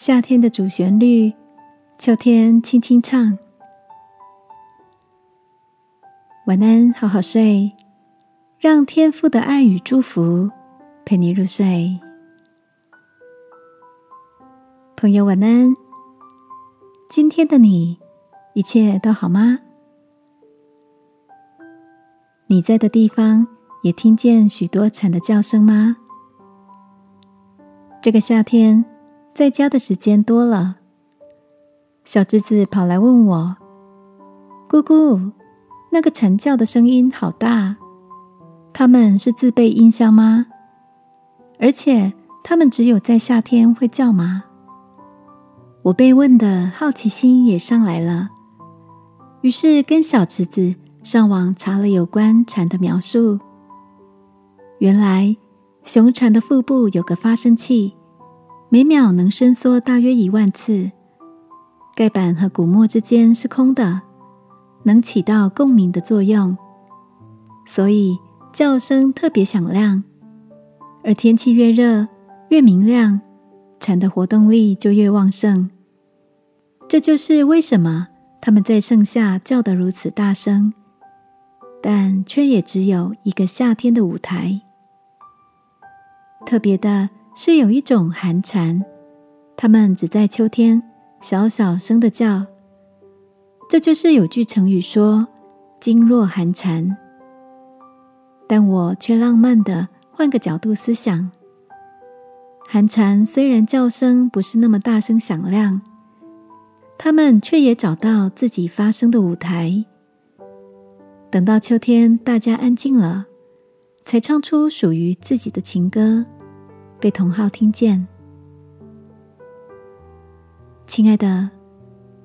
夏天的主旋律，秋天轻轻唱。晚安，好好睡，让天父的爱与祝福陪你入睡。朋友，晚安。今天的你，一切都好吗？你在的地方也听见许多蝉的叫声吗？这个夏天。在家的时间多了，小侄子跑来问我：“姑姑，那个蝉叫的声音好大，他们是自备音箱吗？而且他们只有在夏天会叫吗？”我被问的好奇心也上来了，于是跟小侄子上网查了有关蝉的描述。原来，雄蝉的腹部有个发声器。每秒能伸缩大约一万次，盖板和骨膜之间是空的，能起到共鸣的作用，所以叫声特别响亮。而天气越热，越明亮，蝉的活动力就越旺盛。这就是为什么它们在盛夏叫得如此大声，但却也只有一个夏天的舞台。特别的。是有一种寒蝉，它们只在秋天小小声的叫。这就是有句成语说“惊若寒蝉”。但我却浪漫的换个角度思想，寒蝉虽然叫声不是那么大声响亮，它们却也找到自己发声的舞台。等到秋天大家安静了，才唱出属于自己的情歌。被同好听见，亲爱的，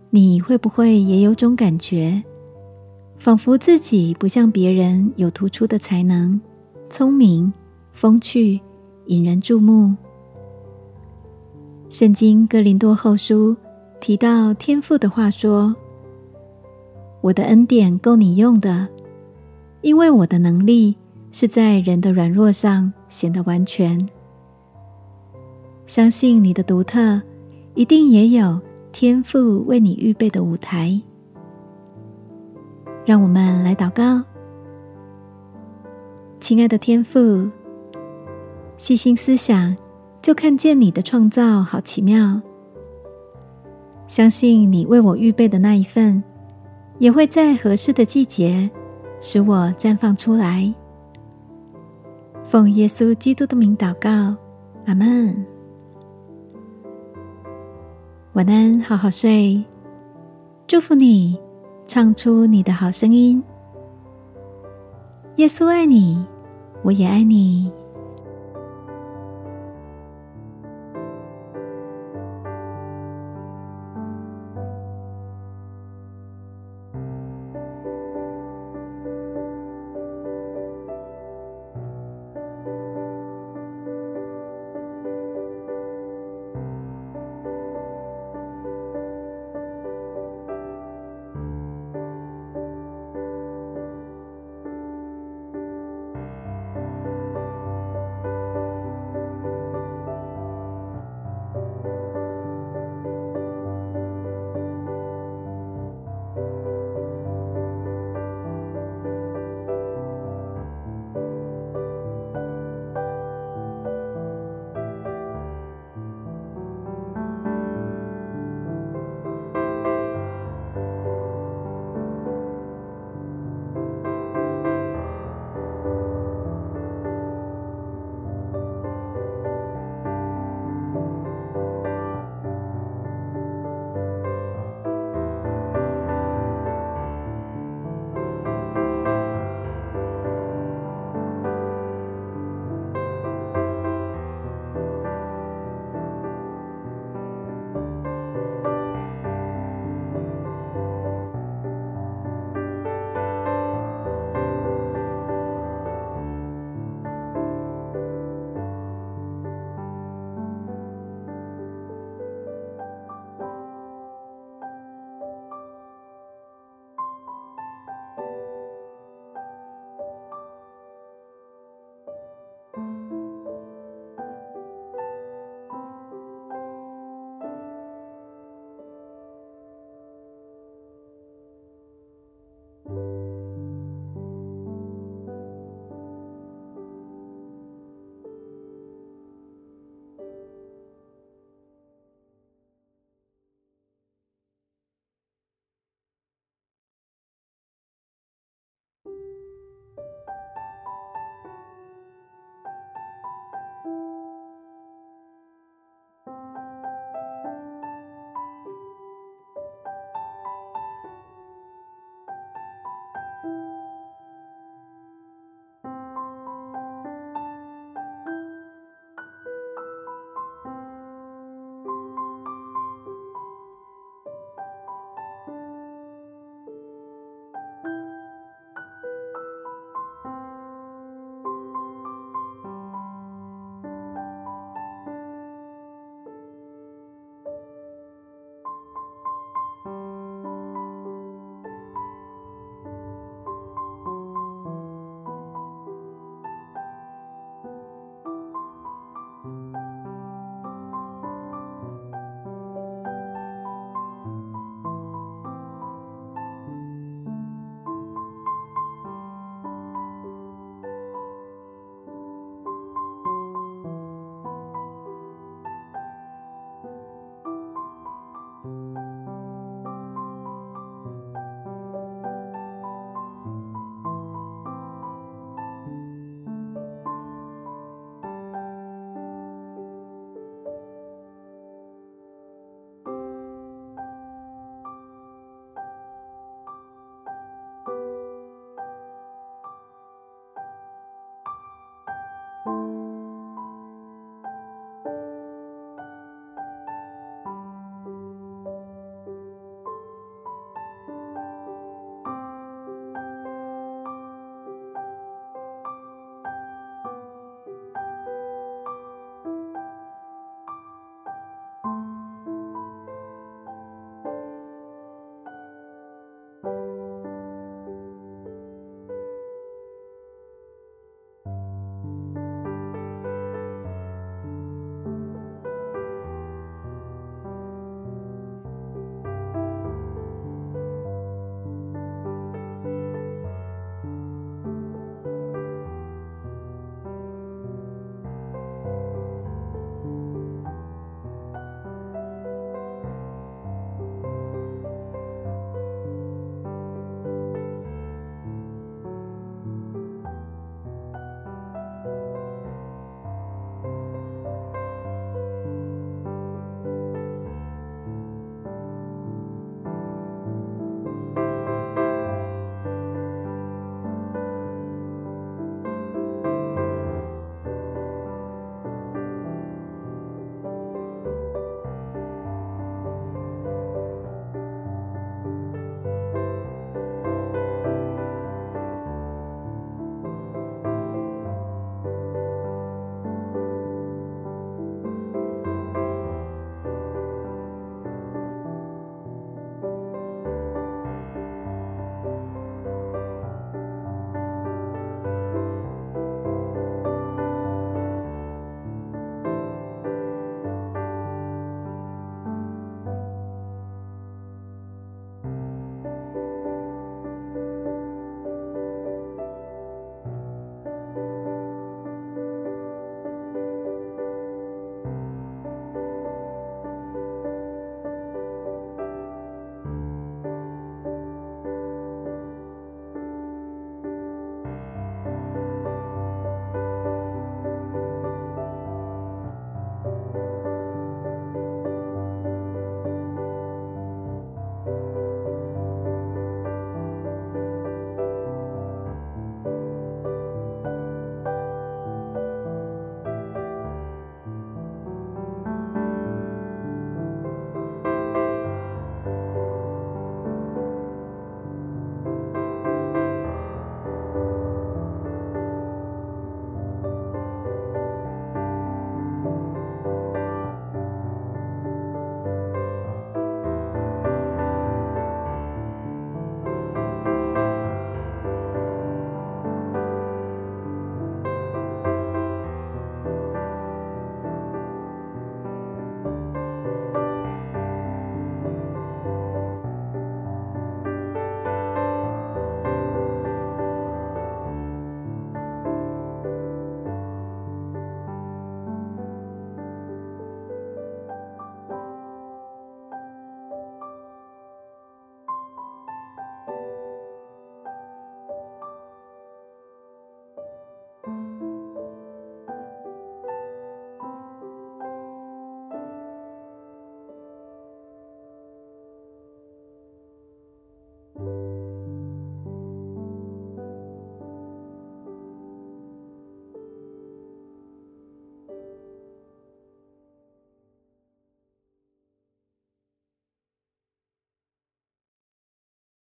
你会不会也有种感觉，仿佛自己不像别人有突出的才能、聪明、风趣、引人注目？圣经哥林多后书提到天赋的话说：“我的恩典够你用的，因为我的能力是在人的软弱上显得完全。”相信你的独特，一定也有天赋为你预备的舞台。让我们来祷告，亲爱的天赋，细心思想，就看见你的创造好奇妙。相信你为我预备的那一份，也会在合适的季节使我绽放出来。奉耶稣基督的名祷告，阿门。晚安，好好睡。祝福你，唱出你的好声音。耶稣爱你，我也爱你。